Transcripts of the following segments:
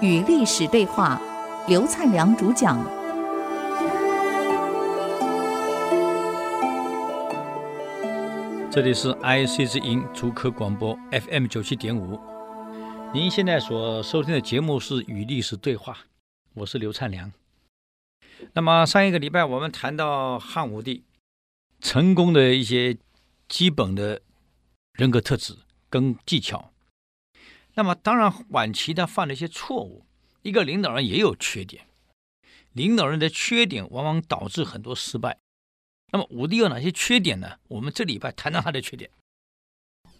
与历史对话，刘灿良主讲。这里是 IC 之音竹科广播 FM 九七点五。您现在所收听的节目是《与历史对话》，我是刘灿良。那么上一个礼拜我们谈到汉武帝成功的一些基本的人格特质跟技巧。那么当然晚期他犯了一些错误。一个领导人也有缺点，领导人的缺点往往导致很多失败。那么武帝有哪些缺点呢？我们这礼拜谈谈他的缺点。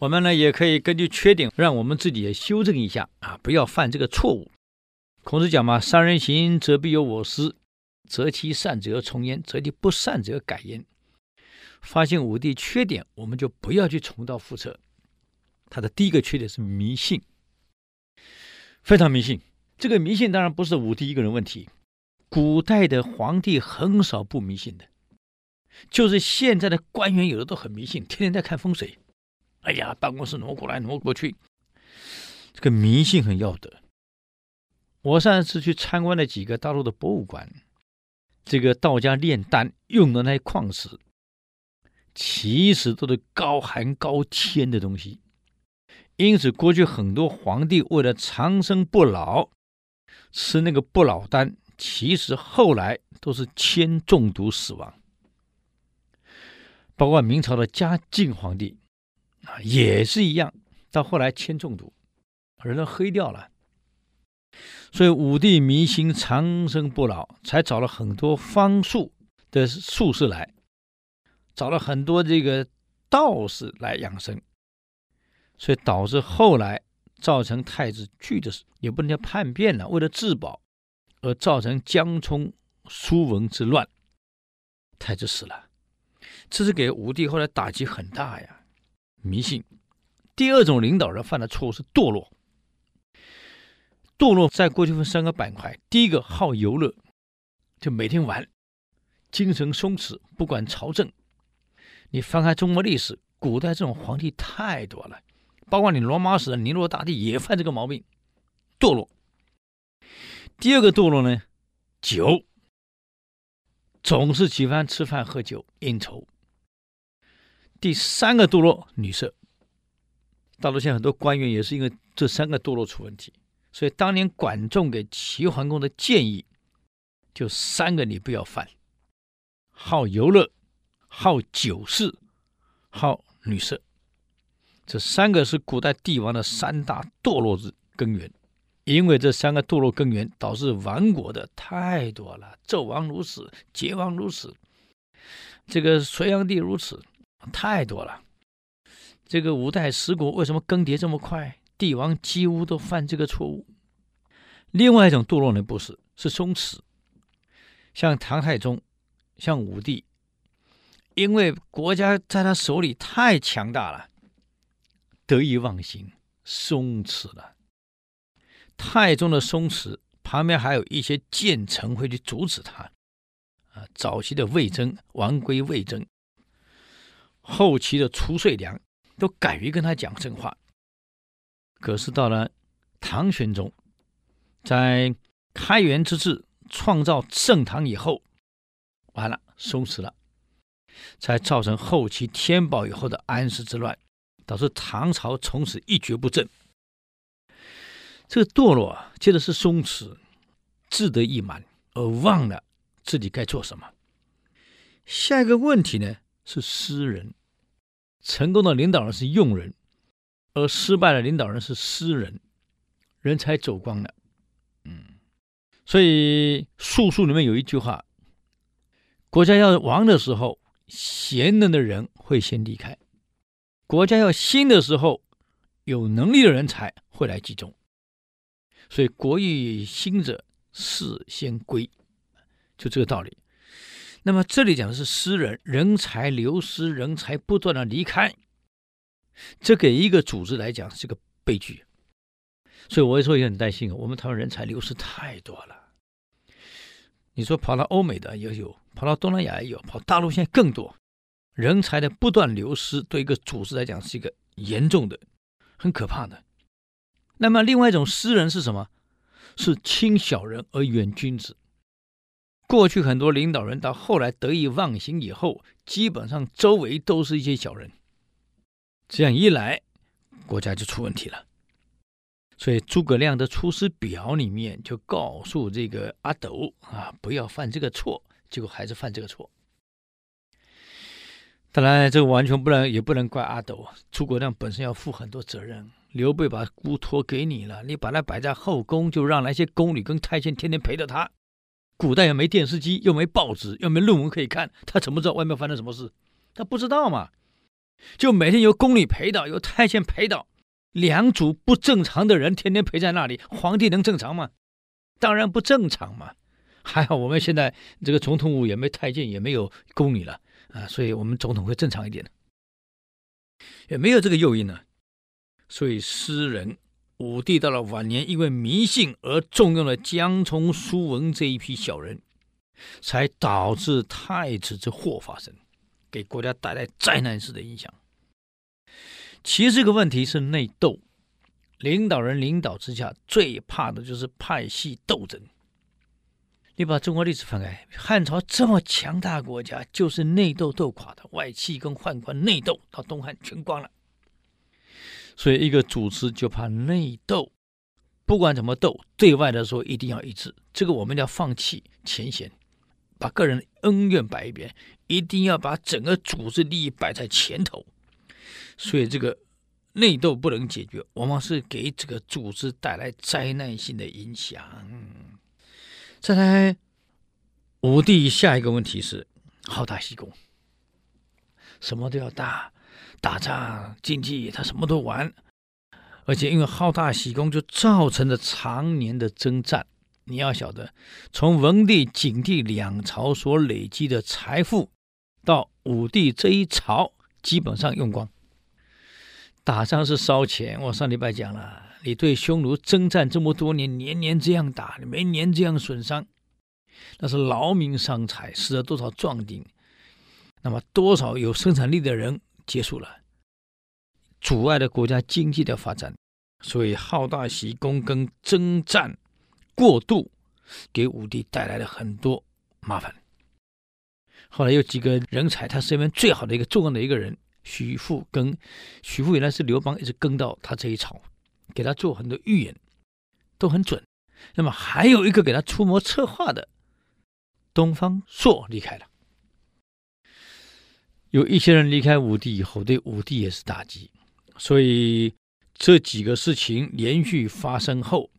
我们呢也可以根据缺点，让我们自己也修正一下啊，不要犯这个错误。孔子讲嘛：“三人行，则必有我师。”择其善者从焉，择其不善者改焉。发现武帝缺点，我们就不要去重蹈覆辙。他的第一个缺点是迷信，非常迷信。这个迷信当然不是武帝一个人问题，古代的皇帝很少不迷信的，就是现在的官员有的都很迷信，天天在看风水。哎呀，办公室挪过来挪过去，这个迷信很要得。我上次去参观了几个大陆的博物馆。这个道家炼丹用的那些矿石，其实都是高寒高天的东西，因此过去很多皇帝为了长生不老，吃那个不老丹，其实后来都是铅中毒死亡。包括明朝的嘉靖皇帝啊，也是一样，到后来铅中毒，人都黑掉了。所以武帝迷信长生不老，才找了很多方术的术士来，找了很多这个道士来养生，所以导致后来造成太子惧的，也不能叫叛变了，为了自保而造成江充、苏文之乱，太子死了，这是给武帝后来打击很大呀。迷信。第二种领导人犯的错误是堕落。堕落在过去分三个板块，第一个好游乐，就每天玩，精神松弛，不管朝政。你翻开中国历史，古代这种皇帝太多了，包括你罗马史的尼罗大帝也犯这个毛病，堕落。第二个堕落呢，酒，总是喜欢吃饭喝酒应酬。第三个堕落，女色。大陆现在很多官员也是因为这三个堕落出问题。所以当年管仲给齐桓公的建议，就三个你不要犯：好游乐、好酒事、好女色。这三个是古代帝王的三大堕落之根源。因为这三个堕落根源，导致亡国的太多了。纣王如此，桀王如此，这个隋炀帝如此，太多了。这个五代十国为什么更迭这么快？帝王几乎都犯这个错误。另外一种堕落呢，不是，是松弛，像唐太宗，像武帝，因为国家在他手里太强大了，得意忘形，松弛了。太宗的松弛，旁边还有一些谏臣会去阻止他。啊，早期的魏征、王归、魏征，后期的褚遂良，都敢于跟他讲真话。可是到了唐玄宗，在开元之治创造盛唐以后，完了松弛了，才造成后期天宝以后的安史之乱，导致唐朝从此一蹶不振。这个堕落啊，接着是松弛，志得意满，而忘了自己该做什么。下一个问题呢，是私人，成功的领导人是用人。而失败的领导人是私人，人才走光了。嗯，所以素数里面有一句话：国家要亡的时候，贤能的人会先离开；国家要兴的时候，有能力的人才会来集中。所以国欲兴者，事先归，就这个道理。那么这里讲的是私人，人才流失，人才不断的离开。这给一个组织来讲是个悲剧，所以我有时候也很担心。我们台湾人才流失太多了。你说跑到欧美的也有，跑到东南亚也有，跑大陆现在更多。人才的不断流失，对一个组织来讲是一个严重的很可怕的。那么，另外一种诗人是什么？是轻小人而远君子。过去很多领导人到后来得意忘形以后，基本上周围都是一些小人。这样一来，国家就出问题了。所以诸葛亮的《出师表》里面就告诉这个阿斗啊，不要犯这个错，结果还是犯这个错。当然，这个完全不能，也不能怪阿斗。诸葛亮本身要负很多责任。刘备把姑托给你了，你把他摆在后宫，就让那些宫女跟太监天天陪着他。古代又没电视机，又没报纸，又没论文可以看，他怎么知道外面发生什么事？他不知道嘛。就每天有宫女陪到，有太监陪到，两组不正常的人天天陪在那里，皇帝能正常吗？当然不正常嘛。还好我们现在这个总统府也没太监，也没有宫女了啊，所以我们总统会正常一点的，也没有这个诱因呢。所以诗人武帝到了晚年，因为迷信而重用了江充、苏文这一批小人，才导致太子之祸发生，给国家带来灾难式的影响。其实这个问题是内斗，领导人领导之下最怕的就是派系斗争。你把中国历史翻开，汉朝这么强大国家，就是内斗斗垮的，外戚跟宦官内斗，到东汉全光了。所以，一个组织就怕内斗，不管怎么斗，对外的时候一定要一致。这个我们要放弃前嫌，把个人恩怨摆一边，一定要把整个组织利益摆在前头。所以，这个内斗不能解决，往往是给这个组织带来灾难性的影响。再来，武帝下一个问题是好大喜功，什么都要大。打仗、经济，他什么都玩，而且因为好大喜功，就造成了常年的征战。你要晓得，从文帝、景帝两朝所累积的财富，到武帝这一朝，基本上用光。打仗是烧钱，我上礼拜讲了，你对匈奴征战这么多年，年年这样打，你没年这样损伤，那是劳民伤财，死了多少壮丁，那么多少有生产力的人。结束了，阻碍了国家经济的发展，所以好大喜功跟征战过度，给武帝带来了很多麻烦。后来有几个人才，他身边最好的一个重要的一个人，许父跟许父原来是刘邦，一直跟到他这一朝，给他做很多预言，都很准。那么还有一个给他出谋策划的东方朔离开了。有一些人离开武帝以后，对武帝也是打击，所以这几个事情连续发生后，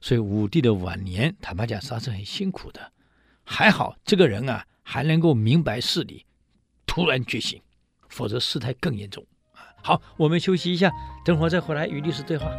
所以武帝的晚年，坦白讲，他是很辛苦的。还好这个人啊，还能够明白事理，突然觉醒，否则事态更严重。好，我们休息一下，等会儿再回来与律师对话。